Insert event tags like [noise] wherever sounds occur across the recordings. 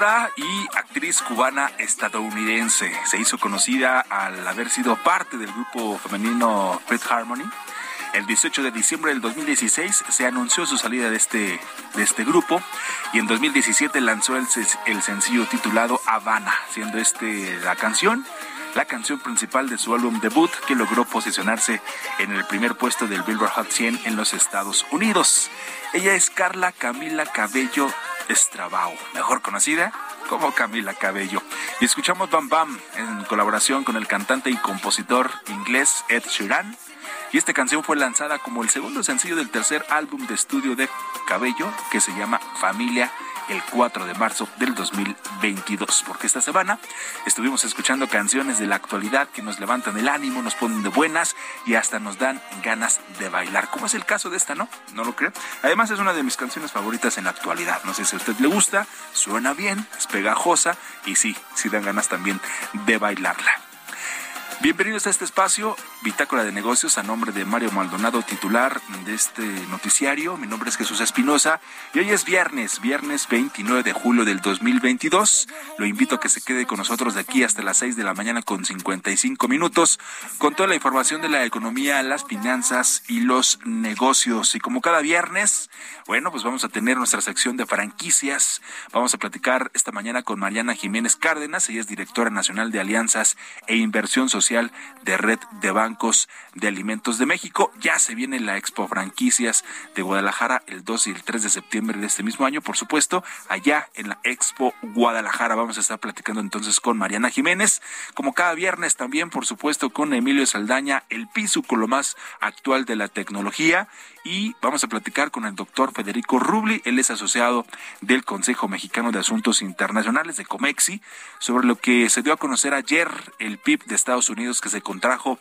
Y actriz cubana estadounidense. Se hizo conocida al haber sido parte del grupo femenino Fifth Harmony. El 18 de diciembre del 2016 se anunció su salida de este, de este grupo y en 2017 lanzó el, el sencillo titulado Habana, siendo este la canción la canción principal de su álbum debut que logró posicionarse en el primer puesto del Billboard Hot 100 en los Estados Unidos. Ella es Carla Camila Cabello Estrabao, mejor conocida como Camila Cabello. Y escuchamos Bam Bam en colaboración con el cantante y compositor inglés Ed Sheeran. Y esta canción fue lanzada como el segundo sencillo del tercer álbum de estudio de Cabello, que se llama Familia, el 4 de marzo del 2022. Porque esta semana estuvimos escuchando canciones de la actualidad que nos levantan el ánimo, nos ponen de buenas y hasta nos dan ganas de bailar. Como es el caso de esta, ¿no? ¿No lo cree? Además es una de mis canciones favoritas en la actualidad. No sé si a usted le gusta, suena bien, es pegajosa y sí, sí dan ganas también de bailarla. Bienvenidos a este espacio, Bitácora de Negocios, a nombre de Mario Maldonado, titular de este noticiario. Mi nombre es Jesús Espinosa y hoy es viernes, viernes 29 de julio del 2022. Lo invito a que se quede con nosotros de aquí hasta las 6 de la mañana con 55 minutos, con toda la información de la economía, las finanzas y los negocios. Y como cada viernes, bueno, pues vamos a tener nuestra sección de franquicias. Vamos a platicar esta mañana con Mariana Jiménez Cárdenas, ella es directora nacional de alianzas e inversión social de Red de Bancos de Alimentos de México. Ya se viene la Expo Franquicias de Guadalajara el 2 y el 3 de septiembre de este mismo año, por supuesto, allá en la Expo Guadalajara. Vamos a estar platicando entonces con Mariana Jiménez, como cada viernes también, por supuesto, con Emilio Saldaña, el piso con lo más actual de la tecnología. Y vamos a platicar con el doctor Federico Rubli, él es asociado del Consejo Mexicano de Asuntos Internacionales de Comexi, sobre lo que se dio a conocer ayer el PIB de Estados Unidos que se contrajo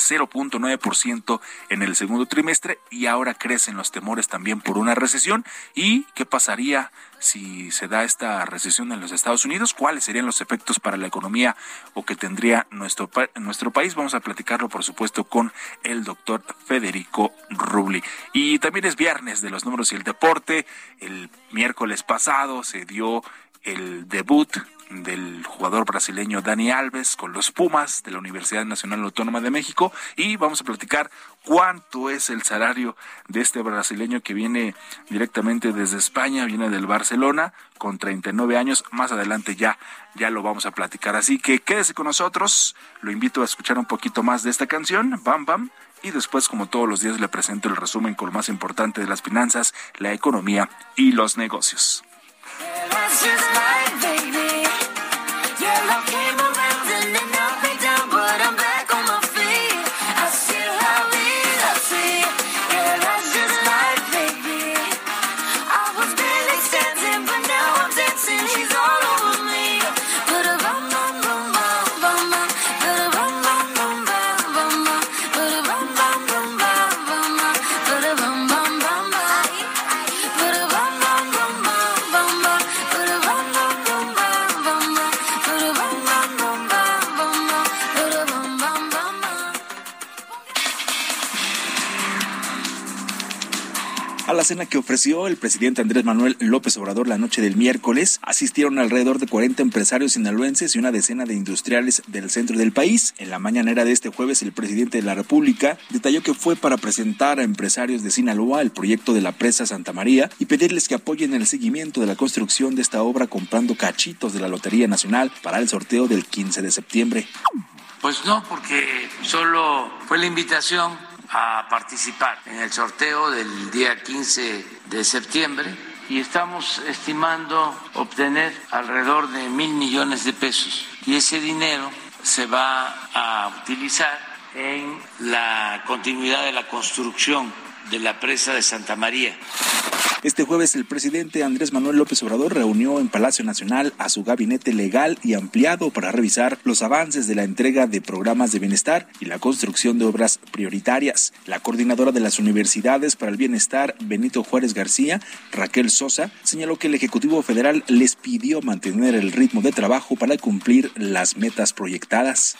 0.9% en el segundo trimestre y ahora crecen los temores también por una recesión. ¿Y qué pasaría si se da esta recesión en los Estados Unidos? ¿Cuáles serían los efectos para la economía o que tendría nuestro, nuestro país? Vamos a platicarlo, por supuesto, con el doctor Federico Rubli. Y también es viernes de los números y el deporte. El miércoles pasado se dio el debut del jugador brasileño Dani Alves con los Pumas de la Universidad Nacional Autónoma de México y vamos a platicar cuánto es el salario de este brasileño que viene directamente desde España, viene del Barcelona con 39 años. Más adelante ya ya lo vamos a platicar. Así que quédese con nosotros. Lo invito a escuchar un poquito más de esta canción, Bam Bam, y después, como todos los días, le presento el resumen con lo más importante de las finanzas, la economía y los negocios. A la que ofreció el presidente Andrés Manuel López Obrador la noche del miércoles, asistieron alrededor de 40 empresarios sinaloenses y una decena de industriales del centro del país. En la mañanera de este jueves, el presidente de la República detalló que fue para presentar a empresarios de Sinaloa el proyecto de la presa Santa María y pedirles que apoyen el seguimiento de la construcción de esta obra comprando cachitos de la Lotería Nacional para el sorteo del 15 de septiembre. Pues no, porque solo fue la invitación a participar en el sorteo del día 15 de septiembre y estamos estimando obtener alrededor de mil millones de pesos y ese dinero se va a utilizar en la continuidad de la construcción de la presa de Santa María. Este jueves el presidente Andrés Manuel López Obrador reunió en Palacio Nacional a su gabinete legal y ampliado para revisar los avances de la entrega de programas de bienestar y la construcción de obras prioritarias. La coordinadora de las universidades para el bienestar, Benito Juárez García, Raquel Sosa, señaló que el Ejecutivo Federal les pidió mantener el ritmo de trabajo para cumplir las metas proyectadas.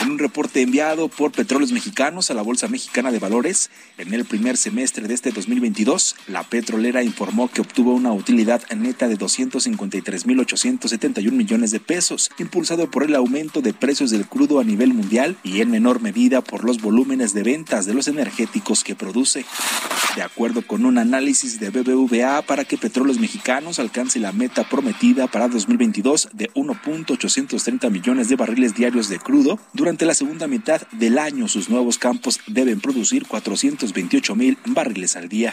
En un reporte enviado por Petróleos Mexicanos a la Bolsa Mexicana de Valores, en el primer semestre de este 2022, la petrolera informó que obtuvo una utilidad neta de 253.871 millones de pesos, impulsado por el aumento de precios del crudo a nivel mundial y en menor medida por los volúmenes de ventas de los energéticos que produce. De acuerdo con un análisis de BBVA para que Petróleos Mexicanos alcance la meta prometida para 2022 de 1.830 millones de barriles diarios de crudo, durante la segunda mitad del año sus nuevos campos deben producir 428 mil barriles al día.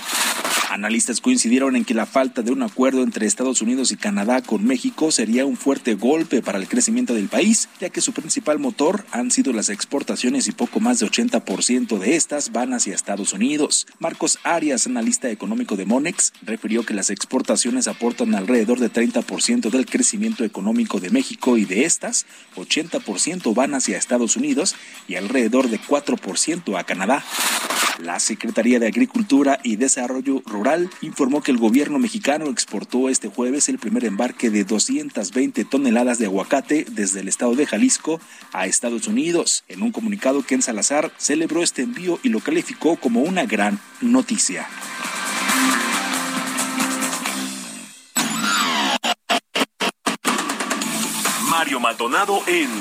Analistas coincidieron en que la falta de un acuerdo entre Estados Unidos y Canadá con México sería un fuerte golpe para el crecimiento del país, ya que su principal motor han sido las exportaciones y poco más de 80% de estas van hacia Estados Unidos. Marcos Arias, analista económico de Monex, refirió que las exportaciones aportan alrededor de 30% del crecimiento económico de México y de estas, 80% van hacia Estados Unidos y alrededor de 4% a Canadá. La Secretaría de Agricultura y Desarrollo Rural informó que el gobierno mexicano exportó este jueves el primer embarque de 220 toneladas de aguacate desde el estado de Jalisco a Estados Unidos. En un comunicado, Ken Salazar celebró este envío y lo calificó como una gran noticia. Mario Maldonado en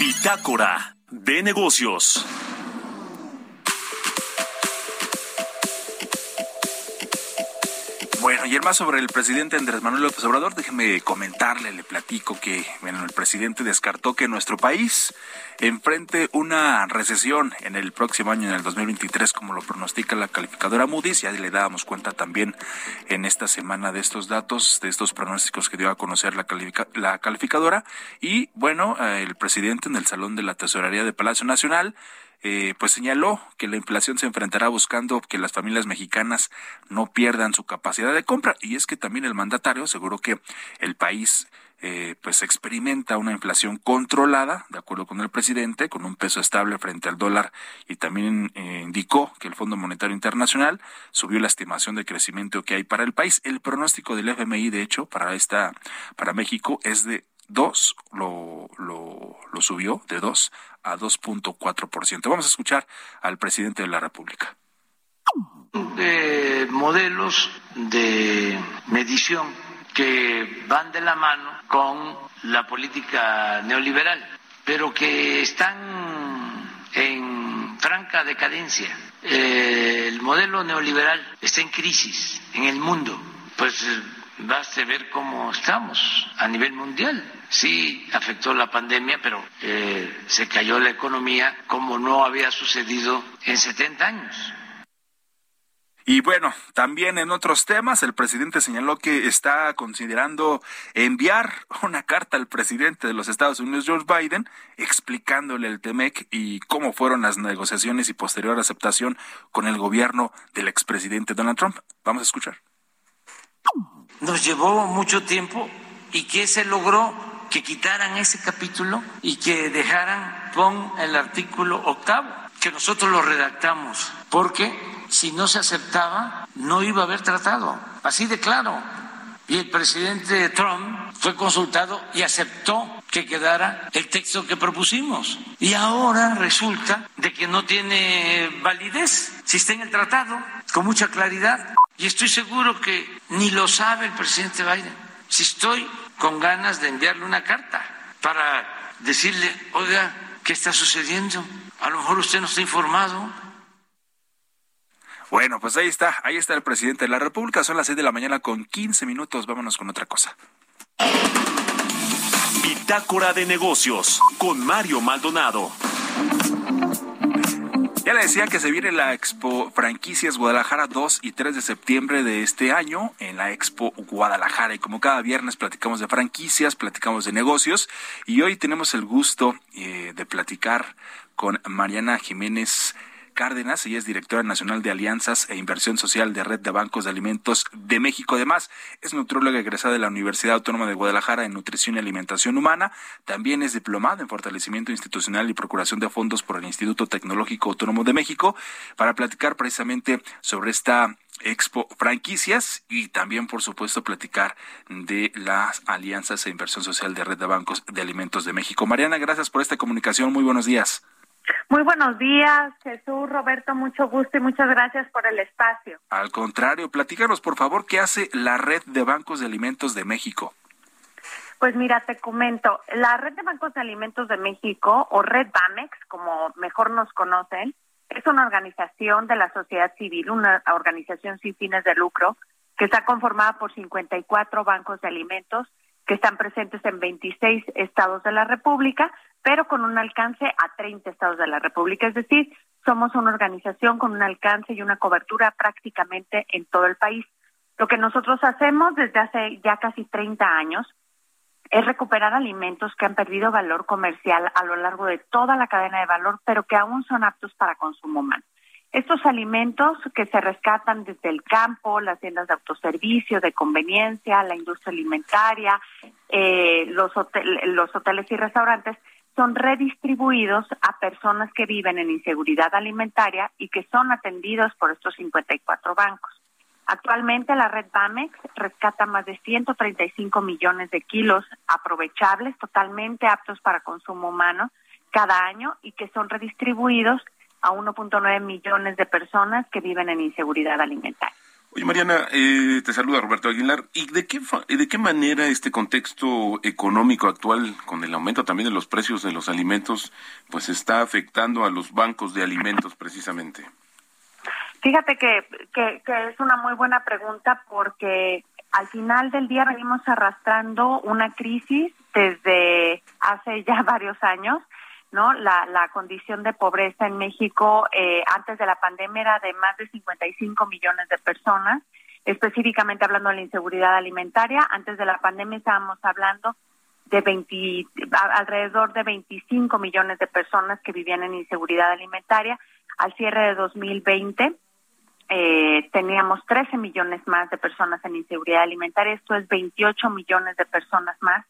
Bitácora de Negocios. El más sobre el presidente Andrés Manuel López Obrador, déjeme comentarle, le platico que bueno, el presidente descartó que nuestro país enfrente una recesión en el próximo año, en el 2023, como lo pronostica la calificadora Moody's. Ya le dábamos cuenta también en esta semana de estos datos, de estos pronósticos que dio a conocer la, califica- la calificadora. Y bueno, eh, el presidente en el Salón de la Tesorería de Palacio Nacional eh, pues señaló que la inflación se enfrentará buscando que las familias mexicanas no pierdan su capacidad de compra y es que también el mandatario aseguró que el país eh, pues experimenta una inflación controlada, de acuerdo con el presidente, con un peso estable frente al dólar y también eh, indicó que el Fondo Monetario Internacional subió la estimación de crecimiento que hay para el país. El pronóstico del FMI, de hecho, para esta, para México es de 2, lo, lo, lo subió de 2 a 2.4%. Vamos a escuchar al presidente de la República. de modelos de medición que van de la mano con la política neoliberal, pero que están en franca decadencia. Eh, el modelo neoliberal está en crisis en el mundo. Pues baste ver cómo estamos a nivel mundial. Sí afectó la pandemia, pero eh, se cayó la economía como no había sucedido en 70 años. Y bueno, también en otros temas, el presidente señaló que está considerando enviar una carta al presidente de los Estados Unidos, George Biden, explicándole el TEMEC y cómo fueron las negociaciones y posterior aceptación con el gobierno del expresidente Donald Trump. Vamos a escuchar. Nos llevó mucho tiempo y que se logró que quitaran ese capítulo y que dejaran pon el artículo octavo, que nosotros lo redactamos, porque si no se aceptaba, no iba a haber tratado. Así de claro. Y el presidente Trump fue consultado y aceptó que quedara el texto que propusimos. Y ahora resulta de que no tiene validez si está en el tratado, con mucha claridad. Y estoy seguro que ni lo sabe el presidente Biden. Si estoy con ganas de enviarle una carta para decirle, oiga, ¿qué está sucediendo? A lo mejor usted no está informado bueno, pues ahí está, ahí está el presidente de la República. Son las 6 de la mañana con 15 minutos. Vámonos con otra cosa. Bitácora de negocios con Mario Maldonado. Ya le decía que se viene la Expo Franquicias Guadalajara 2 y 3 de septiembre de este año en la Expo Guadalajara. Y como cada viernes platicamos de franquicias, platicamos de negocios. Y hoy tenemos el gusto eh, de platicar con Mariana Jiménez Cárdenas, ella es directora nacional de Alianzas e Inversión Social de Red de Bancos de Alimentos de México. Además, es nutróloga egresada de la Universidad Autónoma de Guadalajara en Nutrición y Alimentación Humana. También es diplomada en Fortalecimiento Institucional y Procuración de Fondos por el Instituto Tecnológico Autónomo de México para platicar precisamente sobre esta Expo Franquicias y también, por supuesto, platicar de las alianzas e inversión social de Red de Bancos de Alimentos de México. Mariana, gracias por esta comunicación. Muy buenos días. Muy buenos días, Jesús, Roberto, mucho gusto y muchas gracias por el espacio. Al contrario, platícanos por favor qué hace la Red de Bancos de Alimentos de México. Pues mira, te comento, la Red de Bancos de Alimentos de México, o Red BAMEX, como mejor nos conocen, es una organización de la sociedad civil, una organización sin fines de lucro, que está conformada por 54 bancos de alimentos que están presentes en 26 estados de la República, pero con un alcance a 30 estados de la República. Es decir, somos una organización con un alcance y una cobertura prácticamente en todo el país. Lo que nosotros hacemos desde hace ya casi 30 años es recuperar alimentos que han perdido valor comercial a lo largo de toda la cadena de valor, pero que aún son aptos para consumo humano. Estos alimentos que se rescatan desde el campo, las tiendas de autoservicio, de conveniencia, la industria alimentaria, eh, los, los hoteles y restaurantes, son redistribuidos a personas que viven en inseguridad alimentaria y que son atendidos por estos 54 bancos. Actualmente la red BAMEX rescata más de 135 millones de kilos aprovechables, totalmente aptos para consumo humano cada año y que son redistribuidos a 1.9 millones de personas que viven en inseguridad alimentaria. Oye, Mariana, eh, te saluda Roberto Aguilar. ¿Y de qué, de qué manera este contexto económico actual, con el aumento también de los precios de los alimentos, pues está afectando a los bancos de alimentos precisamente? Fíjate que, que, que es una muy buena pregunta porque al final del día venimos arrastrando una crisis desde hace ya [laughs] varios años ¿no? La, la condición de pobreza en México eh, antes de la pandemia era de más de 55 millones de personas, específicamente hablando de la inseguridad alimentaria. Antes de la pandemia estábamos hablando de 20, alrededor de 25 millones de personas que vivían en inseguridad alimentaria. Al cierre de 2020 eh, teníamos 13 millones más de personas en inseguridad alimentaria. Esto es 28 millones de personas más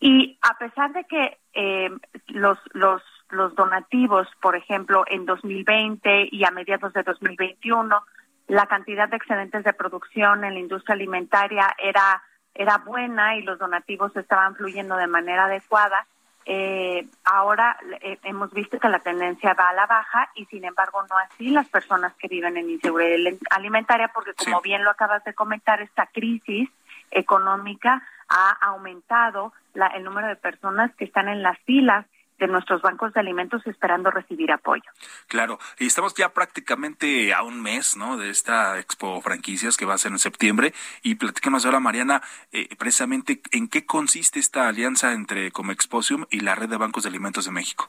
y a pesar de que eh, los, los, los donativos, por ejemplo, en 2020 y a mediados de 2021, la cantidad de excedentes de producción en la industria alimentaria era, era buena y los donativos estaban fluyendo de manera adecuada, eh, ahora eh, hemos visto que la tendencia va a la baja y sin embargo no así las personas que viven en inseguridad alimentaria porque como bien lo acabas de comentar esta crisis económica ha aumentado el número de personas que están en las filas de nuestros bancos de alimentos esperando recibir apoyo. Claro, y estamos ya prácticamente a un mes, ¿no? De esta Expo Franquicias que va a ser en septiembre y platícanos ahora, Mariana, eh, precisamente en qué consiste esta alianza entre Comexposium y la Red de Bancos de Alimentos de México.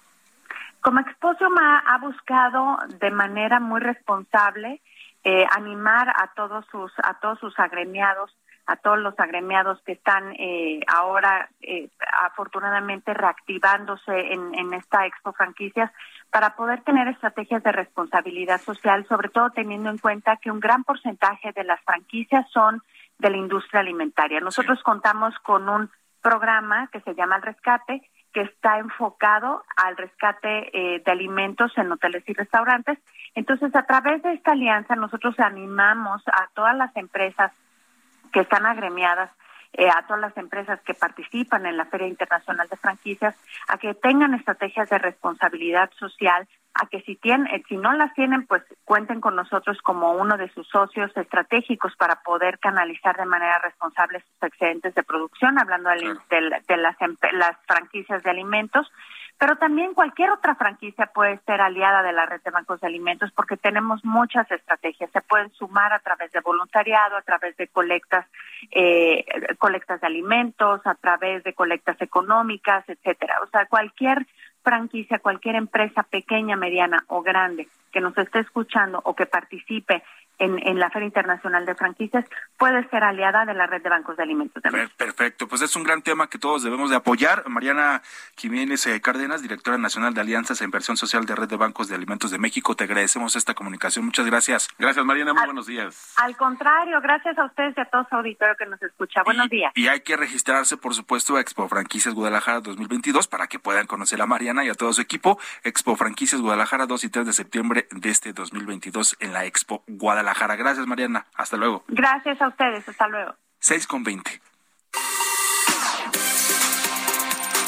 Comexposium ha, ha buscado de manera muy responsable eh, animar a todos sus a todos sus agremiados a todos los agremiados que están eh, ahora eh, afortunadamente reactivándose en, en esta Expo Franquicias para poder tener estrategias de responsabilidad social, sobre todo teniendo en cuenta que un gran porcentaje de las franquicias son de la industria alimentaria. Nosotros contamos con un programa que se llama El Rescate, que está enfocado al rescate eh, de alimentos en hoteles y restaurantes. Entonces, a través de esta alianza, nosotros animamos a todas las empresas que están agremiadas eh, a todas las empresas que participan en la Feria Internacional de Franquicias a que tengan estrategias de responsabilidad social, a que si tienen, eh, si no las tienen, pues cuenten con nosotros como uno de sus socios estratégicos para poder canalizar de manera responsable sus excedentes de producción, hablando de, de, las, las franquicias de alimentos pero también cualquier otra franquicia puede ser aliada de la red de bancos de alimentos porque tenemos muchas estrategias. Se pueden sumar a través de voluntariado, a través de colectas, eh, colectas de alimentos, a través de colectas económicas, etcétera. O sea, cualquier franquicia, cualquier empresa pequeña, mediana o grande que nos esté escuchando o que participe en, la Feria Internacional de Franquicias puede ser aliada de la red de bancos de alimentos de Perfecto, pues es un gran tema que todos debemos de apoyar. Mariana Jiménez eh, Cárdenas, directora nacional de Alianzas e Inversión Social de Red de Bancos de Alimentos de México, te agradecemos esta comunicación. Muchas gracias. Gracias, Mariana. Muy buenos días. Al contrario, gracias a ustedes y a todo su auditorio que nos escucha. Buenos días. Y hay que registrarse, por supuesto, a Expo Franquicias Guadalajara 2022 para que puedan conocer a Mariana y a todo su equipo. Expo Franquicias Guadalajara 2 y 3 de septiembre de este 2022 en la Expo Guadalajara. Gracias, Mariana. Hasta luego. Gracias a ustedes. Hasta luego. 6 con 20.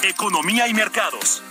Economía y mercados.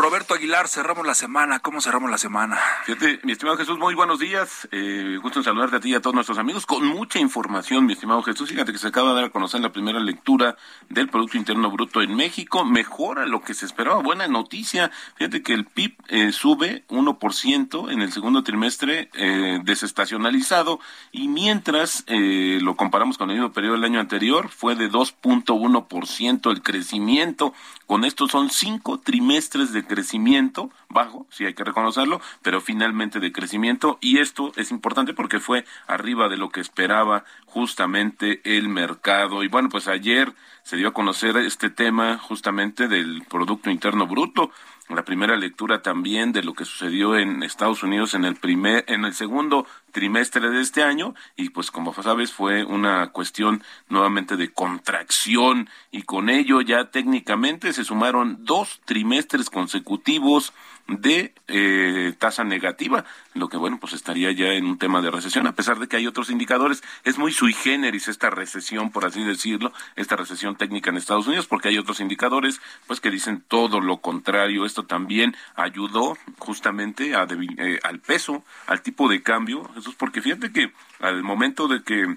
Roberto Aguilar, cerramos la semana. ¿Cómo cerramos la semana? Fíjate, mi estimado Jesús, muy buenos días. Eh, gusto en saludarte a ti y a todos nuestros amigos con mucha información, mi estimado Jesús. Fíjate que se acaba de dar a conocer la primera lectura del Producto Interno Bruto en México. Mejora lo que se esperaba. Buena noticia. Fíjate que el PIB eh, sube 1% en el segundo trimestre eh, desestacionalizado y mientras eh, lo comparamos con el mismo periodo del año anterior, fue de 2.1% el crecimiento. Con esto son cinco trimestres de crecimiento, bajo, sí hay que reconocerlo, pero finalmente de crecimiento. Y esto es importante porque fue arriba de lo que esperaba justamente el mercado. Y bueno, pues ayer se dio a conocer este tema justamente del Producto Interno Bruto la primera lectura también de lo que sucedió en Estados Unidos en el primer en el segundo trimestre de este año. Y pues como sabes fue una cuestión nuevamente de contracción. Y con ello ya técnicamente se sumaron dos trimestres consecutivos de eh, tasa negativa, lo que bueno, pues estaría ya en un tema de recesión, a pesar de que hay otros indicadores. Es muy sui generis esta recesión, por así decirlo, esta recesión técnica en Estados Unidos, porque hay otros indicadores pues que dicen todo lo contrario. Esto también ayudó justamente a eh, al peso, al tipo de cambio, eso es porque fíjate que al momento de que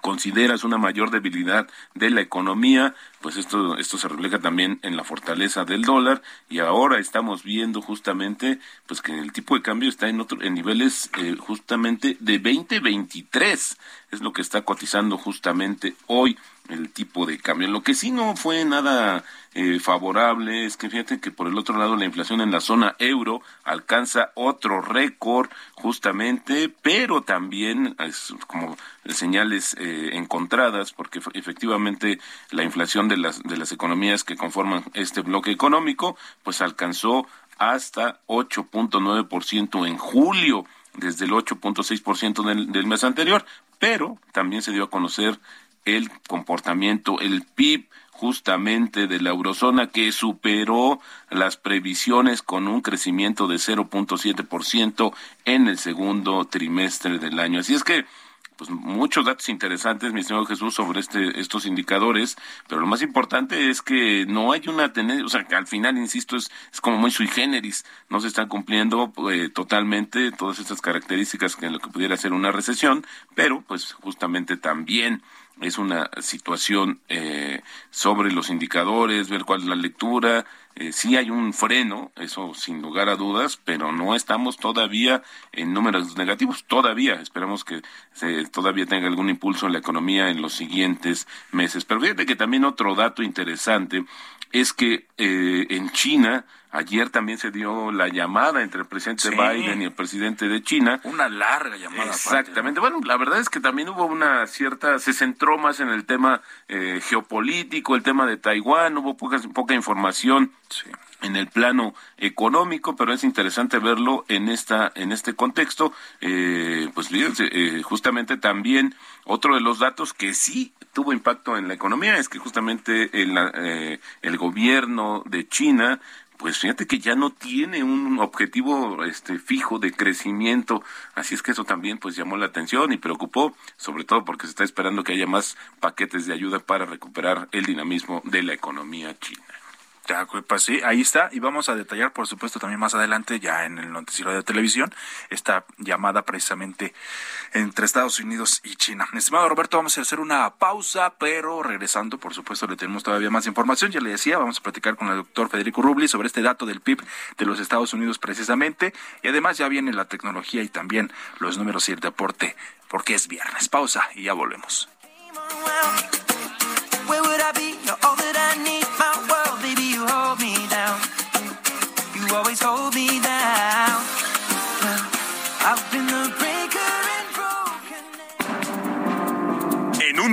consideras una mayor debilidad de la economía, pues esto, esto se refleja también en la fortaleza del dólar y ahora estamos viendo justamente pues que el tipo de cambio está en otro, en niveles eh, justamente de 2023 es lo que está cotizando justamente hoy el tipo de cambio. Lo que sí no fue nada eh, favorable es que fíjate que por el otro lado la inflación en la zona euro alcanza otro récord justamente, pero también es como señales eh, encontradas porque efectivamente la inflación de las de las economías que conforman este bloque económico pues alcanzó hasta 8.9% en julio desde el 8.6% del, del mes anterior, pero también se dio a conocer el comportamiento, el PIB justamente de la eurozona que superó las previsiones con un crecimiento de 0.7% en el segundo trimestre del año. Así es que pues muchos datos interesantes, mi estimado Jesús, sobre este, estos indicadores, pero lo más importante es que no hay una tendencia, o sea, que al final, insisto, es, es como muy sui generis, no se están cumpliendo eh, totalmente todas estas características que en lo que pudiera ser una recesión, pero pues justamente también es una situación eh, sobre los indicadores, ver cuál es la lectura. Eh, sí hay un freno, eso sin lugar a dudas, pero no estamos todavía en números negativos. Todavía, esperamos que se, todavía tenga algún impulso en la economía en los siguientes meses. Pero fíjate que también otro dato interesante es que eh, en China ayer también se dio la llamada entre el presidente Biden y el presidente de China. Una larga llamada. Exactamente. Bueno, la verdad es que también hubo una cierta, se centró más en el tema eh, geopolítico, el tema de Taiwán, hubo poca, poca información. en el plano económico, pero es interesante verlo en esta en este contexto. Eh, pues fíjense, eh, justamente también otro de los datos que sí tuvo impacto en la economía es que justamente el, eh, el gobierno de China pues fíjate que ya no tiene un objetivo este fijo de crecimiento, así es que eso también pues llamó la atención y preocupó, sobre todo porque se está esperando que haya más paquetes de ayuda para recuperar el dinamismo de la economía china. Pues sí, ahí está. Y vamos a detallar, por supuesto, también más adelante, ya en el noticiero de televisión, esta llamada precisamente entre Estados Unidos y China. Estimado Roberto, vamos a hacer una pausa, pero regresando, por supuesto, le tenemos todavía más información. Ya le decía, vamos a platicar con el doctor Federico Rubli sobre este dato del PIB de los Estados Unidos precisamente. Y además ya viene la tecnología y también los números y el deporte, porque es viernes. Pausa y ya volvemos.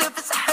surface.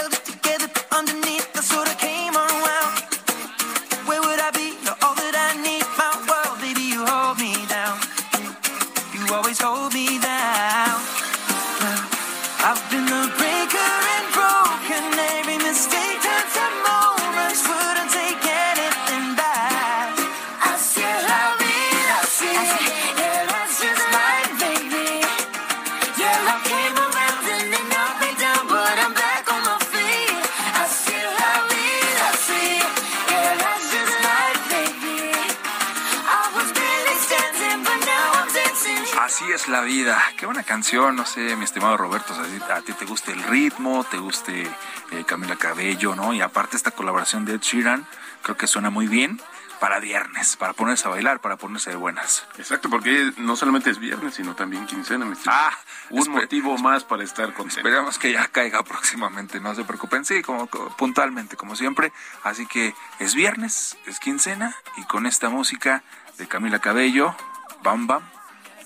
Es la vida. Qué buena canción, no sé, mi estimado Roberto, a ti te guste el ritmo, te guste eh, Camila Cabello, ¿no? Y aparte esta colaboración de Ed Sheeran, creo que suena muy bien para viernes, para ponerse a bailar, para ponerse de buenas. Exacto, porque no solamente es viernes, sino también quincena. mi estimado. Ah, un motivo más para estar contento. Esperamos que ya caiga [laughs] próximamente, no se preocupen. Sí, como, como- puntualmente, como siempre. Así que es viernes, es quincena, y con esta música de Camila Cabello, Bam Bam,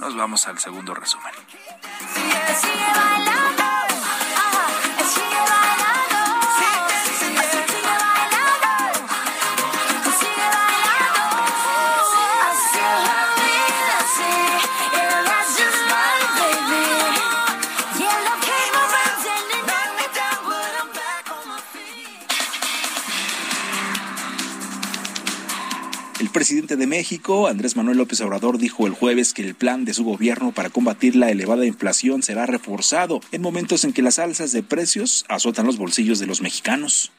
nos vamos al segundo resumen. Presidente de México, Andrés Manuel López Obrador, dijo el jueves que el plan de su gobierno para combatir la elevada inflación será reforzado en momentos en que las alzas de precios azotan los bolsillos de los mexicanos.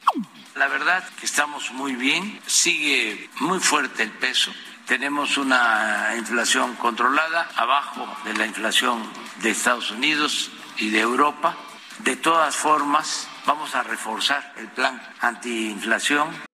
La verdad que estamos muy bien, sigue muy fuerte el peso, tenemos una inflación controlada, abajo de la inflación de Estados Unidos y de Europa. De todas formas, vamos a reforzar el plan antiinflación.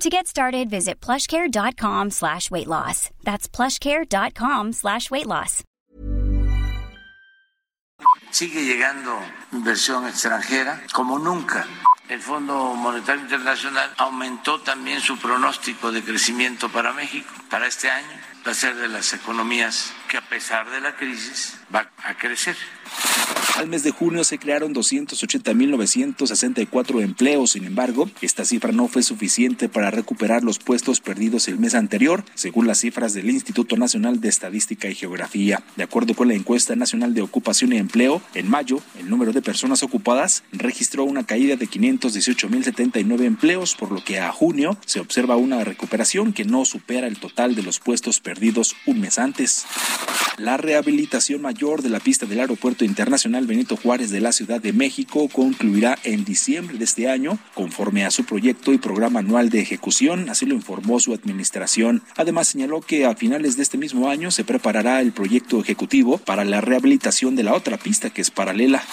To get started, visit plushcare.com slash weight loss. That's plushcare.com slash weight loss. Sigue llegando inversión extranjera como nunca. El Fondo Monetario Internacional aumentó también su pronóstico de crecimiento para México para este año. Va a ser de las economías que a pesar de la crisis va a crecer. Al mes de junio se crearon 280.964 empleos. Sin embargo, esta cifra no fue suficiente para recuperar los puestos perdidos el mes anterior, según las cifras del Instituto Nacional de Estadística y Geografía. De acuerdo con la encuesta nacional de ocupación y empleo, en mayo, el número de personas ocupadas registró una caída de 518.079 empleos, por lo que a junio se observa una recuperación que no supera el total de los puestos perdidos un mes antes. La rehabilitación mayor de la pista del Aeropuerto Internacional Benito Juárez de la Ciudad de México concluirá en diciembre de este año, conforme a su proyecto y programa anual de ejecución, así lo informó su administración. Además, señaló que a finales de este mismo año se preparará el proyecto ejecutivo para la rehabilitación de la otra pista que es paralela.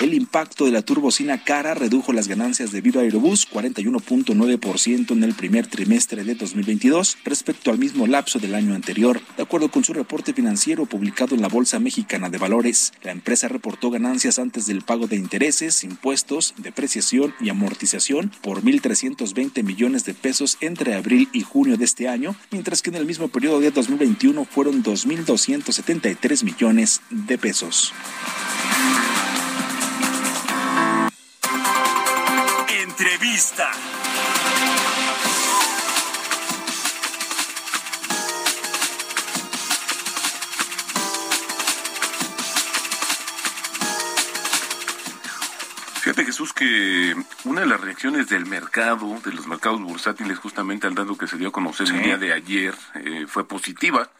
El impacto de la turbocina cara redujo las ganancias de Viva Aerobús 41.9% en el primer trimestre de 2022 respecto al mismo lapso del año anterior. De acuerdo con su reporte financiero publicado en la Bolsa Mexicana de Valores, la empresa reportó ganancias antes del pago de intereses, impuestos, depreciación y amortización por 1.320 millones de pesos entre abril y junio de este año, mientras que en el mismo periodo de 2021 fueron 2.273 millones de pesos. Entrevista. Fíjate Jesús que una de las reacciones del mercado, de los mercados bursátiles, justamente al dato que se dio a conocer el día de ayer, eh, fue positiva.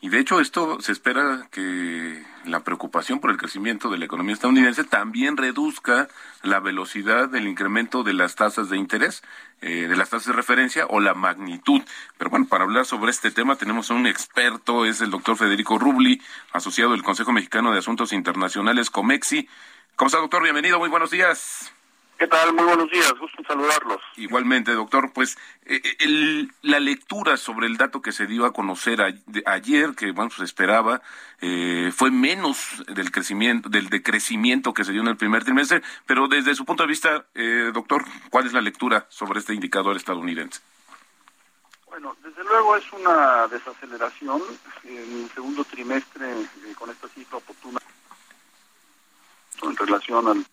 Y de hecho esto se espera que la preocupación por el crecimiento de la economía estadounidense también reduzca la velocidad del incremento de las tasas de interés, eh, de las tasas de referencia o la magnitud. Pero bueno, para hablar sobre este tema tenemos a un experto, es el doctor Federico Rubli, asociado del Consejo Mexicano de Asuntos Internacionales, COMEXI. ¿Cómo está, doctor? Bienvenido, muy buenos días. ¿Qué tal? Muy buenos días, gusto en saludarlos. Igualmente, doctor, pues eh, el- la lectura sobre el dato que se dio a conocer a- de- ayer, que bueno, se esperaba, eh, fue menos del crecimiento, del decrecimiento que se dio en el primer trimestre, pero desde su punto de vista, eh, doctor, ¿cuál es la lectura sobre este indicador estadounidense? Bueno, desde luego es una desaceleración en el segundo trimestre eh, con esta cifra oportuna en relación al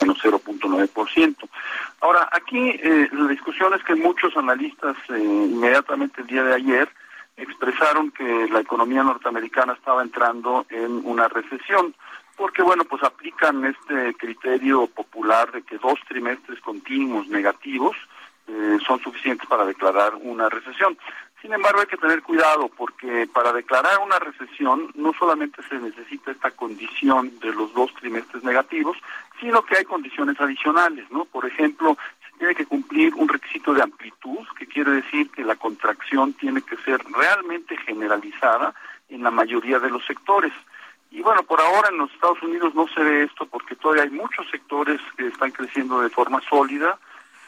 menos 0.9%. Ahora, aquí eh, la discusión es que muchos analistas eh, inmediatamente el día de ayer expresaron que la economía norteamericana estaba entrando en una recesión, porque bueno, pues aplican este criterio popular de que dos trimestres continuos negativos eh, son suficientes para declarar una recesión. Sin embargo, hay que tener cuidado porque para declarar una recesión no solamente se necesita esta condición de los dos trimestres negativos, sino que hay condiciones adicionales, ¿no? Por ejemplo, se tiene que cumplir un requisito de amplitud, que quiere decir que la contracción tiene que ser realmente generalizada en la mayoría de los sectores. Y bueno, por ahora en los Estados Unidos no se ve esto porque todavía hay muchos sectores que están creciendo de forma sólida,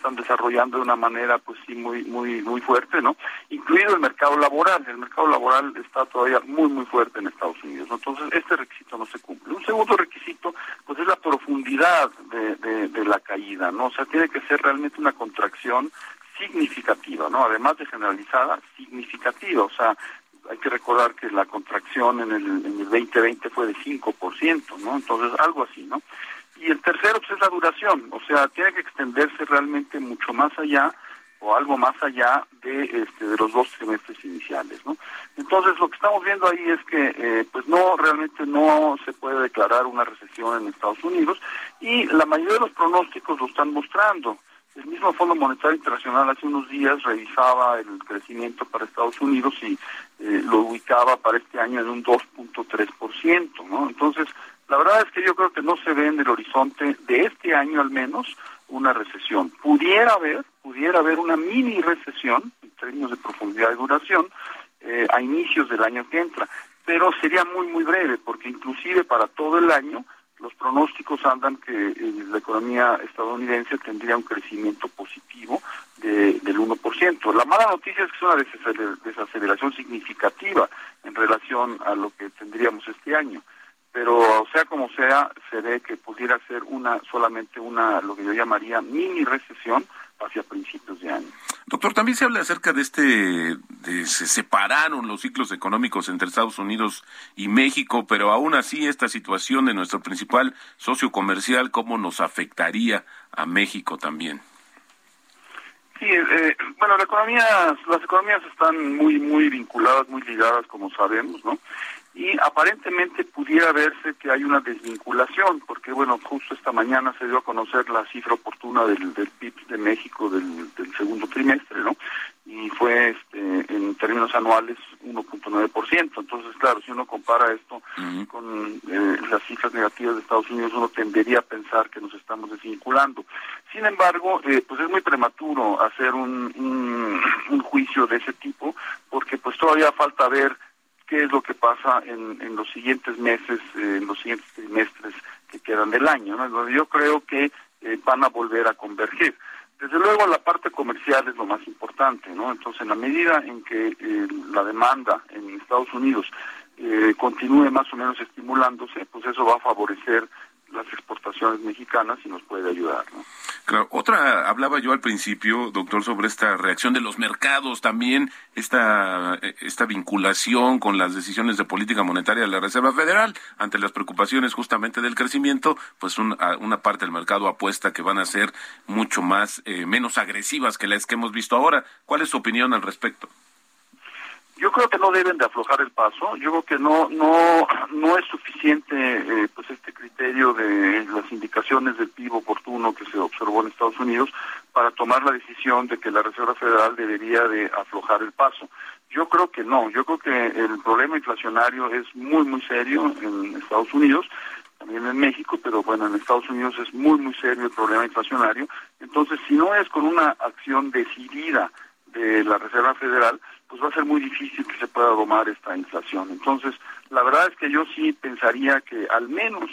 están desarrollando de una manera pues sí muy muy muy fuerte, ¿no? Incluido el mercado laboral, el mercado laboral está todavía muy muy fuerte en Estados Unidos, ¿no? entonces este requisito no se cumple. Un segundo requisito pues es la profundidad de, de, de la caída, ¿no? O sea, tiene que ser realmente una contracción significativa, ¿no? Además de generalizada, significativa, o sea, hay que recordar que la contracción en el, en el 2020 fue de 5%, ¿no? Entonces, algo así, ¿no? Y el tercero pues, es la duración, o sea, tiene que extenderse realmente mucho más allá o algo más allá de, este, de los dos trimestres iniciales, ¿no? Entonces, lo que estamos viendo ahí es que, eh, pues no, realmente no se puede declarar una recesión en Estados Unidos y la mayoría de los pronósticos lo están mostrando. El mismo Fondo Monetario Internacional hace unos días revisaba el crecimiento para Estados Unidos y eh, lo ubicaba para este año en un 2.3%, ¿no? Entonces, la verdad es que yo creo que no se ve en el horizonte de este año al menos una recesión. Pudiera haber, pudiera haber una mini recesión en términos de profundidad y duración eh, a inicios del año que entra, pero sería muy muy breve porque inclusive para todo el año los pronósticos andan que eh, la economía estadounidense tendría un crecimiento positivo de, del 1%. La mala noticia es que es una desaceler- desaceleración significativa en relación a lo que tendríamos este año. Pero sea como sea, se ve que pudiera ser una solamente una, lo que yo llamaría mini recesión hacia principios de año. Doctor, también se habla acerca de este, de se separaron los ciclos económicos entre Estados Unidos y México, pero aún así esta situación de nuestro principal socio comercial, ¿cómo nos afectaría a México también? Sí, eh, bueno, la economía, las economías están muy, muy vinculadas, muy ligadas, como sabemos, ¿no? Y aparentemente pudiera verse que hay una desvinculación, porque, bueno, justo esta mañana se dio a conocer la cifra oportuna del, del PIB de México del, del segundo trimestre, ¿no? Y fue, este, en términos anuales, 1.9%. Entonces, claro, si uno compara esto con eh, las cifras negativas de Estados Unidos, uno tendería a pensar que nos estamos desvinculando. Sin embargo, eh, pues es muy prematuro hacer un, un, un juicio de ese tipo, porque pues todavía falta ver qué es lo que pasa en, en los siguientes meses, eh, en los siguientes trimestres que quedan del año, ¿no? Donde yo creo que eh, van a volver a converger. Desde luego la parte comercial es lo más importante, ¿no? Entonces, en la medida en que eh, la demanda en Estados Unidos continúe más o menos estimulándose, pues eso va a favorecer las exportaciones mexicanas y nos puede ayudar, ¿no? Claro, otra, hablaba yo al principio, doctor, sobre esta reacción de los mercados también, esta, esta vinculación con las decisiones de política monetaria de la Reserva Federal, ante las preocupaciones justamente del crecimiento, pues un- una parte del mercado apuesta que van a ser mucho más, eh, menos agresivas que las que hemos visto ahora. ¿Cuál es su opinión al respecto? Yo creo que no deben de aflojar el paso. Yo creo que no no no es suficiente eh, pues este criterio de las indicaciones del PIB oportuno que se observó en Estados Unidos para tomar la decisión de que la Reserva Federal debería de aflojar el paso. Yo creo que no. Yo creo que el problema inflacionario es muy muy serio en Estados Unidos también en México, pero bueno, en Estados Unidos es muy, muy serio el problema inflacionario. Entonces, si no es con una acción decidida de la Reserva Federal, pues va a ser muy difícil que se pueda domar esta inflación. Entonces, la verdad es que yo sí pensaría que al menos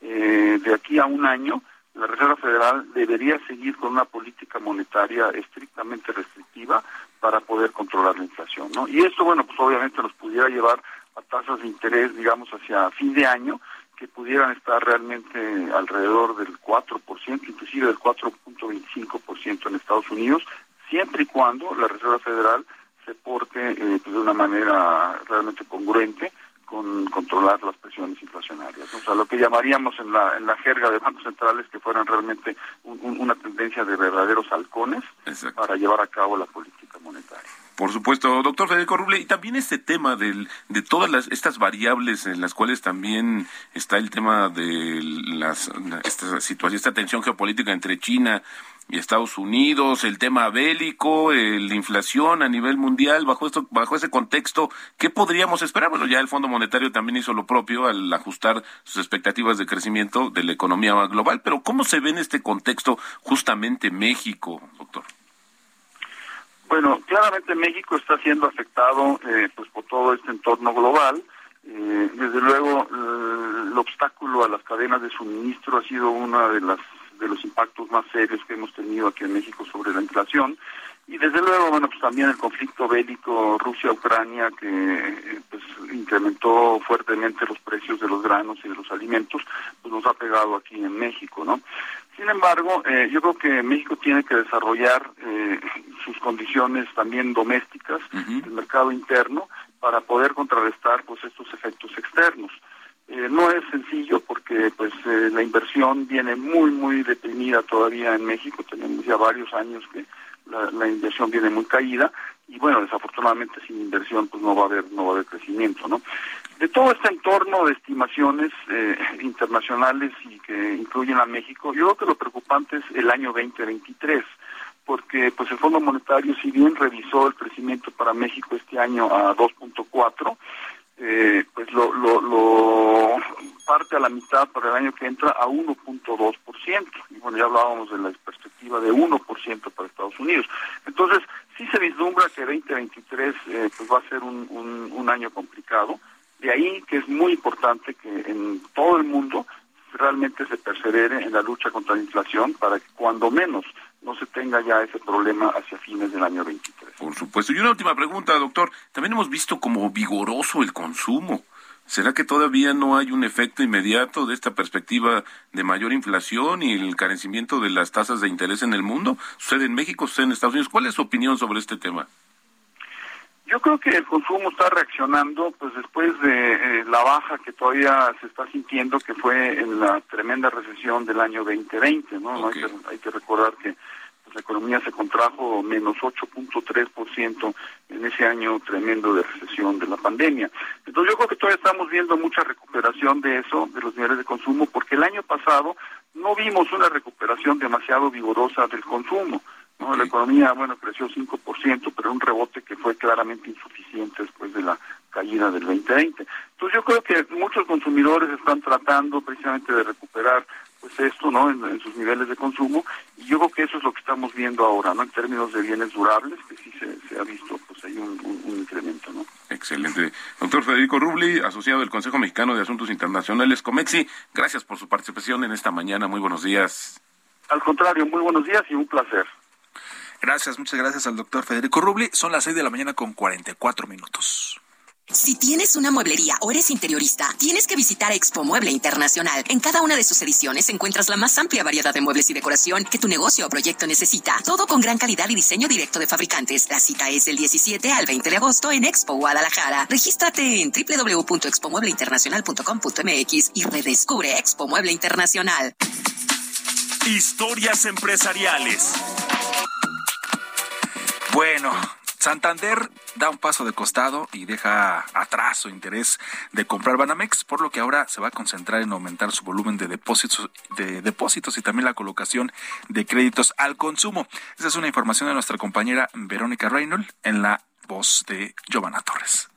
eh, de aquí a un año, la Reserva Federal debería seguir con una política monetaria estrictamente restrictiva para poder controlar la inflación, ¿no? Y esto, bueno, pues obviamente nos pudiera llevar a tasas de interés, digamos, hacia fin de año, que pudieran estar realmente alrededor del 4%, inclusive del 4.25% en Estados Unidos, siempre y cuando la Reserva Federal se porte eh, pues, de una manera realmente congruente con controlar las presiones inflacionarias. O sea, lo que llamaríamos en la, en la jerga de bancos centrales que fueran realmente un- un- una tendencia de verdaderos halcones para llevar a cabo la política monetaria. Por supuesto, doctor Federico Ruble, y también este tema del, de todas las, estas variables en las cuales también está el tema de las, esta situación, esta tensión geopolítica entre China y Estados Unidos, el tema bélico, eh, la inflación a nivel mundial, bajo esto, bajo ese contexto, ¿qué podríamos esperar? Bueno, ya el Fondo Monetario también hizo lo propio al ajustar sus expectativas de crecimiento de la economía global, pero ¿cómo se ve en este contexto justamente México, doctor? Bueno, claramente México está siendo afectado eh, pues por todo este entorno global. Eh, desde luego, el obstáculo a las cadenas de suministro ha sido uno de las de los impactos más serios que hemos tenido aquí en México sobre la inflación. Y desde luego, bueno, pues también el conflicto bélico Rusia-Ucrania que eh, pues incrementó fuertemente los precios de los granos y de los alimentos, pues nos ha pegado aquí en México, ¿no? Sin embargo, eh, yo creo que México tiene que desarrollar eh, sus condiciones también domésticas del mercado interno para poder contrarrestar pues estos efectos externos. Eh, no es sencillo porque pues eh, la inversión viene muy muy deprimida todavía en México. Tenemos ya varios años que la, la inversión viene muy caída y bueno desafortunadamente sin inversión pues no va a haber no va a haber crecimiento, ¿no? De todo este entorno de estimaciones eh, internacionales y que incluyen a México, yo creo que lo preocupante es el año 2023 porque pues el Fondo Monetario si bien revisó el crecimiento para México este año a 2.4 eh, pues lo, lo, lo parte a la mitad para el año que entra a 1.2%. Y bueno, ya hablábamos de la perspectiva de 1% para Estados Unidos. Entonces, sí se vislumbra que 2023 eh, pues va a ser un, un, un año complicado. De ahí que es muy importante que en todo el mundo realmente se persevere en la lucha contra la inflación para que cuando menos no se tenga ya ese problema hacia fines del año 23. Por supuesto. Y una última pregunta, doctor. También hemos visto como vigoroso el consumo. ¿Será que todavía no hay un efecto inmediato de esta perspectiva de mayor inflación y el carecimiento de las tasas de interés en el mundo? ¿Sucede en México, sucede en Estados Unidos? ¿Cuál es su opinión sobre este tema? Yo creo que el consumo está reaccionando, pues después de eh, la baja que todavía se está sintiendo, que fue en la tremenda recesión del año 2020, ¿no? Hay, que, hay que recordar que pues, la economía se contrajo menos 8.3% en ese año tremendo de recesión de la pandemia. Entonces yo creo que todavía estamos viendo mucha recuperación de eso, de los niveles de consumo, porque el año pasado no vimos una recuperación demasiado vigorosa del consumo. ¿No? La economía, bueno, creció 5%, pero un rebote que fue claramente insuficiente después de la caída del 2020. Entonces yo creo que muchos consumidores están tratando precisamente de recuperar pues esto, ¿no? En, en, sus niveles de consumo y yo creo que eso es lo que estamos viendo ahora, ¿no? En términos de bienes durables, que sí se, se ha visto, pues hay un, un, un, incremento, ¿no? Excelente. Doctor Federico Rubli, asociado del Consejo Mexicano de Asuntos Internacionales, Comexi, gracias por su participación en esta mañana. Muy buenos días. Al contrario, muy buenos días y un placer. Gracias, muchas gracias al doctor Federico Rubli. Son las 6 de la mañana con 44 minutos. Si tienes una mueblería o eres interiorista, tienes que visitar Expo Mueble Internacional. En cada una de sus ediciones encuentras la más amplia variedad de muebles y decoración que tu negocio o proyecto necesita. Todo con gran calidad y diseño directo de fabricantes. La cita es del 17 al 20 de agosto en Expo Guadalajara. Regístrate en www.expomuebleinternacional.com.mx y redescubre Expo Mueble Internacional. Historias empresariales. Bueno, Santander da un paso de costado y deja atrás su interés de comprar Banamex, por lo que ahora se va a concentrar en aumentar su volumen de depósitos, de depósitos y también la colocación de créditos al consumo. Esa es una información de nuestra compañera Verónica Reynolds en la voz de Giovanna Torres.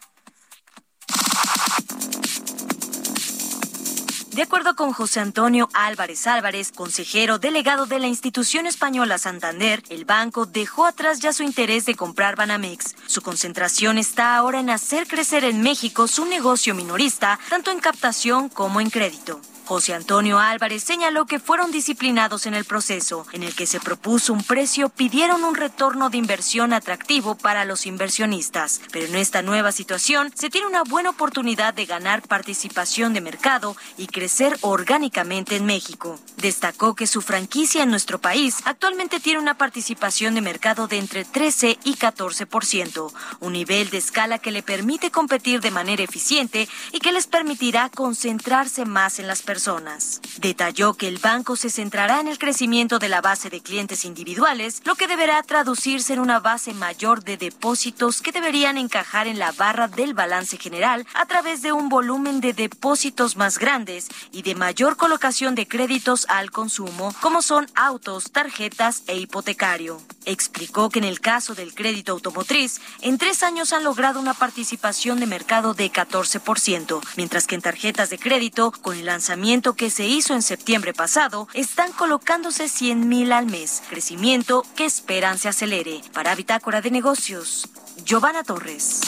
De acuerdo con José Antonio Álvarez Álvarez, consejero delegado de la institución española Santander, el banco dejó atrás ya su interés de comprar Banamex. Su concentración está ahora en hacer crecer en México su negocio minorista, tanto en captación como en crédito. José Antonio Álvarez señaló que fueron disciplinados en el proceso, en el que se propuso un precio, pidieron un retorno de inversión atractivo para los inversionistas. Pero en esta nueva situación se tiene una buena oportunidad de ganar participación de mercado y crecer orgánicamente en México. Destacó que su franquicia en nuestro país actualmente tiene una participación de mercado de entre 13 y 14%, un nivel de escala que le permite competir de manera eficiente y que les permitirá concentrarse más en las personas personas. Detalló que el banco se centrará en el crecimiento de la base de clientes individuales, lo que deberá traducirse en una base mayor de depósitos que deberían encajar en la barra del balance general a través de un volumen de depósitos más grandes y de mayor colocación de créditos al consumo, como son autos, tarjetas e hipotecario. Explicó que en el caso del crédito automotriz, en tres años han logrado una participación de mercado de 14%, mientras que en tarjetas de crédito, con el lanzamiento que se hizo en septiembre pasado, están colocándose 100 mil al mes, crecimiento que esperan se acelere. Para Bitácora de Negocios, Giovanna Torres.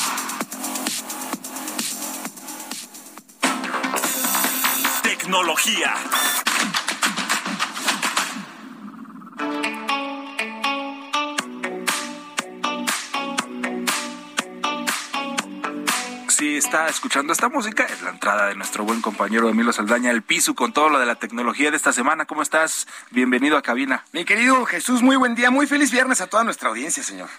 Tecnología. Si está escuchando esta música, es la entrada de nuestro buen compañero Emilio Saldaña, el piso con todo lo de la tecnología de esta semana. ¿Cómo estás? Bienvenido a cabina. Mi querido Jesús, muy buen día, muy feliz viernes a toda nuestra audiencia, señor.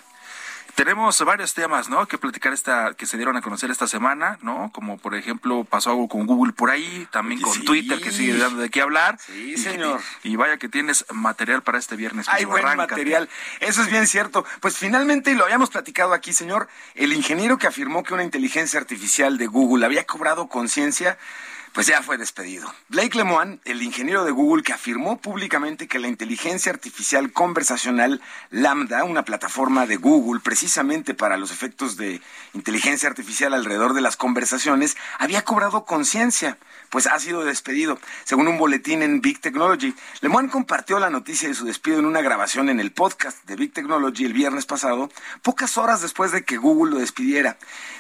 Tenemos varios temas, ¿no? Que platicar esta, que se dieron a conocer esta semana, ¿no? Como por ejemplo pasó algo con Google por ahí, también con sí. Twitter que sigue dando de qué hablar. Sí, y, señor. Y, y, vaya que tienes material para este viernes. Hay buen arráncate. material. Eso es bien cierto. Pues finalmente lo habíamos platicado aquí, señor. El ingeniero que afirmó que una inteligencia artificial de Google había cobrado conciencia pues ya fue despedido. Blake Lemoine, el ingeniero de Google que afirmó públicamente que la inteligencia artificial conversacional Lambda, una plataforma de Google precisamente para los efectos de inteligencia artificial alrededor de las conversaciones, había cobrado conciencia pues ha sido despedido, según un boletín en Big Technology. Lemoine compartió la noticia de su despido en una grabación en el podcast de Big Technology el viernes pasado, pocas horas después de que Google lo despidiera.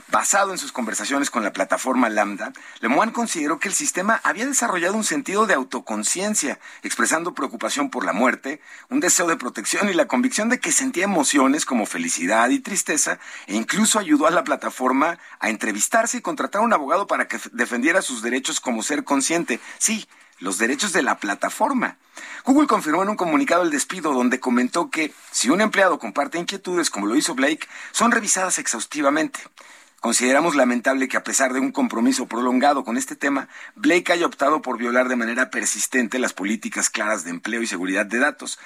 Basado en sus conversaciones con la plataforma Lambda, Lemoine consideró que el sistema había desarrollado un sentido de autoconciencia, expresando preocupación por la muerte, un deseo de protección y la convicción de que sentía emociones como felicidad y tristeza, e incluso ayudó a la plataforma a entrevistarse y contratar a un abogado para que defendiera sus derechos como ser consciente. Sí, los derechos de la plataforma. Google confirmó en un comunicado el despido donde comentó que si un empleado comparte inquietudes como lo hizo Blake, son revisadas exhaustivamente. Consideramos lamentable que a pesar de un compromiso prolongado con este tema, Blake haya optado por violar de manera persistente las políticas claras de empleo y seguridad de datos.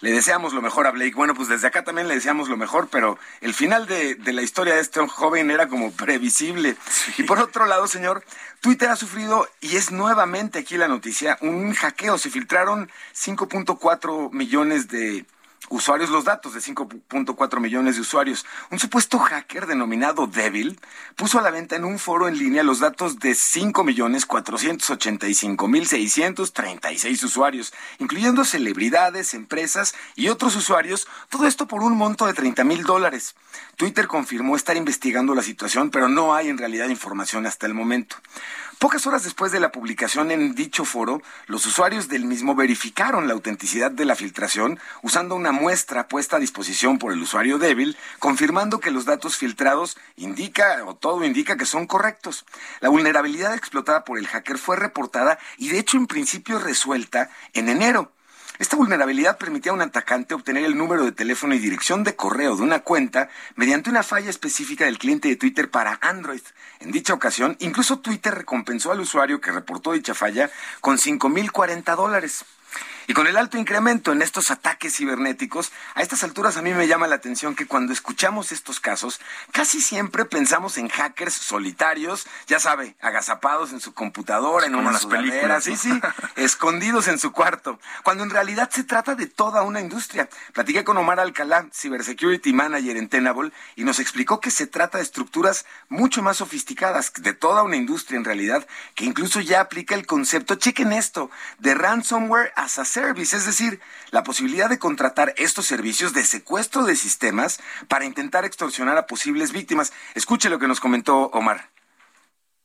Le deseamos lo mejor a Blake. Bueno, pues desde acá también le deseamos lo mejor, pero el final de, de la historia de este joven era como [laughs] previsible. Y por otro lado, señor, Twitter ha sufrido, y es nuevamente aquí la noticia, un hackeo. Se filtraron 5.4 millones de usuarios los datos de 5.4 millones de usuarios. Un supuesto hacker denominado Devil puso a la venta en un foro en línea los datos de 5.485.636 usuarios, incluyendo celebridades, empresas y otros usuarios, todo esto por un monto de 30 mil dólares. Twitter confirmó estar investigando la situación, pero no hay en realidad información hasta el momento. Pocas horas después de la publicación en dicho foro, los usuarios del mismo verificaron la autenticidad de la filtración usando una muestra puesta a disposición por el usuario débil, confirmando que los datos filtrados indica o todo indica que son correctos. La vulnerabilidad explotada por el hacker fue reportada y de hecho en principio resuelta en enero. Esta vulnerabilidad permitía a un atacante obtener el número de teléfono y dirección de correo de una cuenta mediante una falla específica del cliente de Twitter para Android. En dicha ocasión, incluso Twitter recompensó al usuario que reportó dicha falla con 5.040 dólares. Y con el alto incremento en estos ataques cibernéticos, a estas alturas a mí me llama la atención que cuando escuchamos estos casos, casi siempre pensamos en hackers solitarios, ya sabe, agazapados en su computadora, en Como unas las películas, sí, sí, [laughs] escondidos en su cuarto, cuando en realidad se trata de toda una industria. Platiqué con Omar Alcalá, Cybersecurity Manager en Tenable, y nos explicó que se trata de estructuras mucho más sofisticadas, de toda una industria en realidad, que incluso ya aplica el concepto, chequen esto, de ransomware as a service, es decir, la posibilidad de contratar estos servicios de secuestro de sistemas para intentar extorsionar a posibles víctimas. Escuche lo que nos comentó Omar.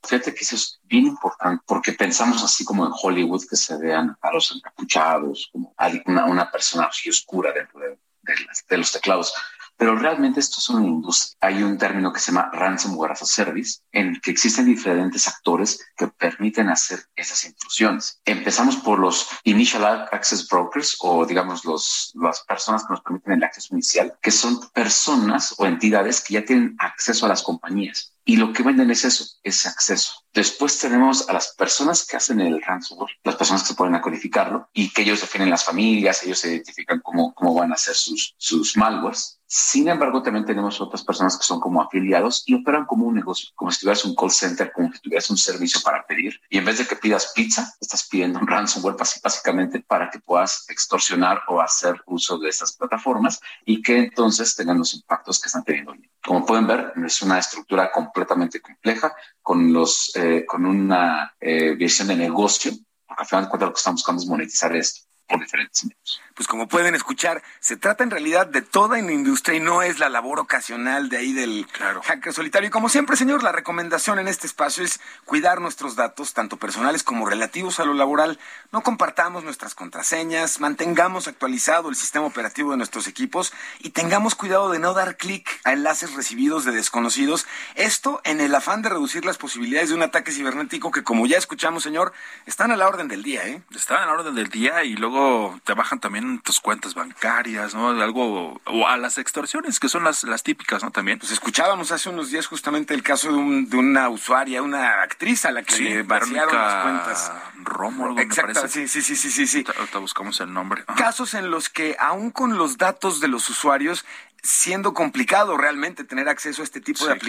Fíjate que eso es bien importante porque pensamos así como en Hollywood que se vean a los encapuchados, como una, una persona así oscura dentro de los teclados. Pero realmente esto es una industria. Hay un término que se llama ransomware as a service, en el que existen diferentes actores que permiten hacer esas intrusiones. Empezamos por los initial access brokers o digamos los, las personas que nos permiten el acceso inicial, que son personas o entidades que ya tienen acceso a las compañías. Y lo que venden es eso, ese acceso. Después tenemos a las personas que hacen el ransomware, las personas que se ponen a codificarlo y que ellos definen las familias, ellos se identifican cómo, cómo van a hacer sus, sus malwares. Sin embargo, también tenemos otras personas que son como afiliados y operan como un negocio, como si tuvieras un call center, como si tuvieras un servicio para pedir. Y en vez de que pidas pizza, estás pidiendo un ransomware básicamente para que puedas extorsionar o hacer uso de estas plataformas y que entonces tengan los impactos que están teniendo. Como pueden ver, es una estructura completamente compleja con los eh, con una eh, visión de negocio, porque al final de cuentas lo que estamos buscando es monetizar esto por diferentes medios. Pues como pueden escuchar, se trata en realidad de toda una industria y no es la labor ocasional de ahí del hacker solitario. Y como siempre, señor, la recomendación en este espacio es cuidar nuestros datos, tanto personales como relativos a lo laboral. No compartamos nuestras contraseñas, mantengamos actualizado el sistema operativo de nuestros equipos y tengamos cuidado de no dar clic a enlaces recibidos de desconocidos. Esto en el afán de reducir las posibilidades de un ataque cibernético que, como ya escuchamos, señor, están a la orden del día, ¿eh? Están a la orden del día y luego te bajan también tus cuentas bancarias, ¿no? Algo, o a las extorsiones, que son las, las típicas, ¿no? También. Pues escuchábamos hace unos días justamente el caso de, un- de una usuaria, una actriz a la que Sí, le vaciaron las cuentas. Rómulo, me Exacto, parece. sí, sí, sí, sí, sí, sí. Ahorita buscamos el nombre. Ajá. Casos en los que, aún con los datos de los usuarios, siendo complicado realmente tener acceso a este tipo de claro.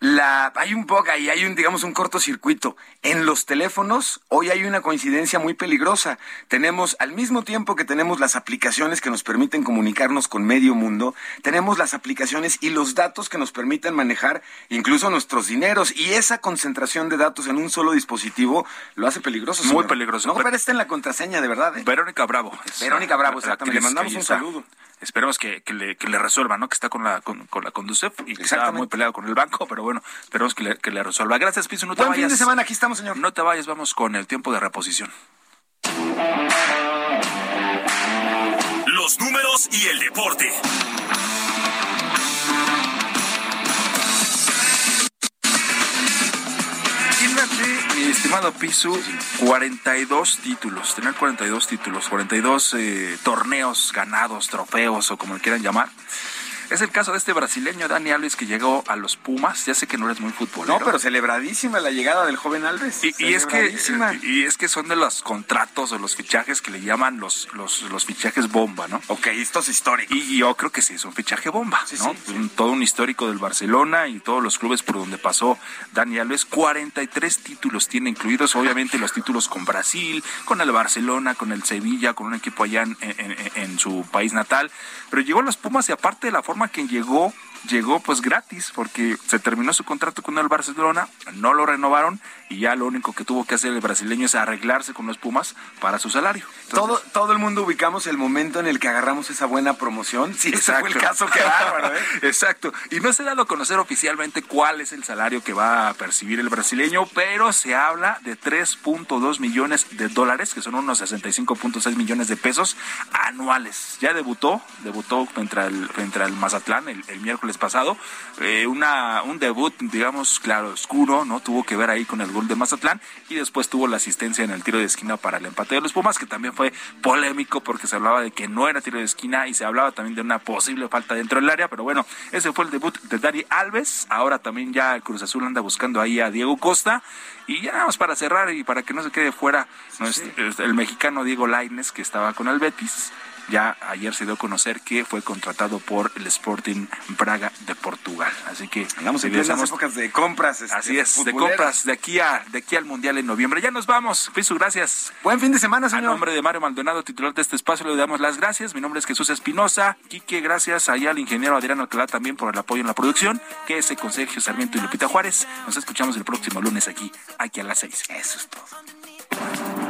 La, hay un bug ahí, hay un, digamos, un cortocircuito. En los teléfonos, hoy hay una coincidencia muy peligrosa. Tenemos, al mismo tiempo que tenemos las aplicaciones que nos permiten comunicarnos con medio mundo, tenemos las aplicaciones y los datos que nos permiten manejar incluso nuestros dineros. Y esa concentración de datos en un solo dispositivo lo hace peligroso. Muy peligroso. No, pero está en la contraseña, de verdad. ¿eh? Verónica Bravo. Verónica Bravo, exactamente. Le mandamos un saludo. Esperemos que, que le, que le resuelva, ¿no? Que está con la, con, con la Conducef y que está muy peleado con el banco, pero bueno, esperemos que le, que le resuelva. Gracias, Piso. No te Buen vayas. fin de semana, aquí estamos, señor. No te vayas, vamos con el tiempo de reposición. Los números y el deporte. Mi estimado Pisu, 42 títulos, tener 42 títulos, 42 eh, torneos ganados, trofeos o como le quieran llamar. Es el caso de este brasileño Dani Alves que llegó a los Pumas. Ya sé que no eres muy futbolero. No, pero celebradísima la llegada del joven Alves. Y, y es que y es que son de los contratos o los fichajes que le llaman los los, los fichajes bomba, ¿no? Ok, estos históricos. Y yo creo que sí es un fichaje bomba, ¿no? Un- todo un histórico del Barcelona y todos los clubes por donde pasó Dani Alves. 43 títulos tiene incluidos, obviamente los títulos con Brasil, con el Barcelona, con el Sevilla, con un equipo allá en, en- en- en su país natal. Pero llegó a los Pumas y aparte de la forma que llegó, llegó pues gratis porque se terminó su contrato con el Barcelona, no lo renovaron y ya lo único que tuvo que hacer el brasileño es arreglarse con los Pumas para su salario. todo, todo el mundo ubicamos el momento en el que agarramos esa buena promoción. Si ese fue el caso, qué bárbaro, ¿eh? [laughs] Exacto. Y no se ha dado a conocer oficialmente cuál es el salario que va a percibir el brasileño, pero se habla de 3.2 millones de dólares, que son unos 65.6 millones de pesos anuales. Ya debutó, debutó contra el, contra el Mazatlán el, el miércoles pasado. Eh, una, un debut, digamos, claro, oscuro, ¿no? Tuvo que ver ahí con el gol de Mazatlán y después tuvo la asistencia en el tiro de esquina para el empate de los Pumas, que también fue polémico porque se hablaba de que no era tiro de esquina y se hablaba también de una posible falta dentro del área, pero bueno, ese fue el debut de Dani Alves. Ahora también ya el Cruz Azul anda buscando ahí a Diego Costa. Y ya nada más para cerrar y para que no se quede fuera nuestro- el mexicano Diego Laines, que estaba con el Betis. Ya ayer se dio a conocer que fue contratado por el Sporting Braga de Portugal. Así que Andamos en épocas de compras. este, Así es, de compras de aquí a de aquí al Mundial en noviembre. Ya nos vamos. Pisu, gracias. Buen fin de semana, A señor. nombre de Mario Maldonado, titular de este espacio, le damos las gracias. Mi nombre es Jesús Espinosa. Quique, gracias allá al ingeniero Adrián Alcalá también por el apoyo en la producción. Que es con Sergio Sarmiento y Lupita Juárez. Nos escuchamos el próximo lunes aquí, aquí a las seis. Eso es todo.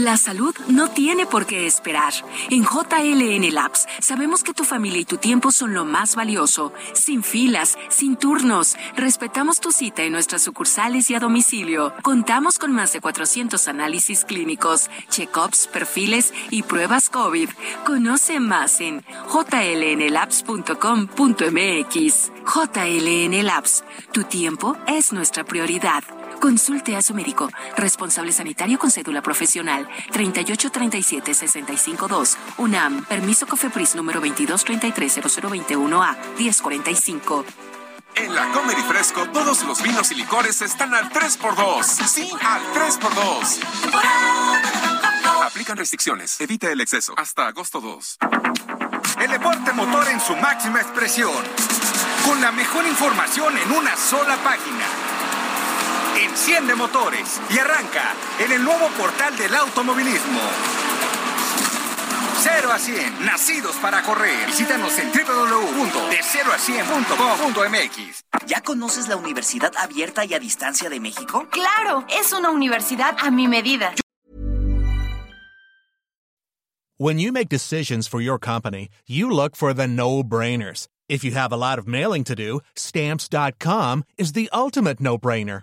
La salud no tiene por qué esperar. En JLN Labs sabemos que tu familia y tu tiempo son lo más valioso. Sin filas, sin turnos. Respetamos tu cita en nuestras sucursales y a domicilio. Contamos con más de 400 análisis clínicos, check-ups, perfiles y pruebas COVID. Conoce más en jlnlabs.com.mx. JLN Labs. Tu tiempo es nuestra prioridad. Consulte a su médico, responsable sanitario con cédula profesional 3837-652. UNAM, permiso COFEPRIS número 2233-0021A, 1045. En la Comedy Fresco, todos los vinos y licores están al 3x2. Sí, al 3x2. Aplican restricciones. Evita el exceso. Hasta agosto 2. El deporte motor en su máxima expresión. Con la mejor información en una sola página. Enciende motores y arranca en el nuevo portal del automovilismo. 0 a 100, nacidos para correr. Visítanos en www.de0a100.com.mx. ¿Ya conoces la Universidad Abierta y a Distancia de México? Claro, es una universidad a mi medida. When you make decisions for your company, you look for the no-brainers. If you have a lot of mailing to do, stamps.com is the ultimate no-brainer.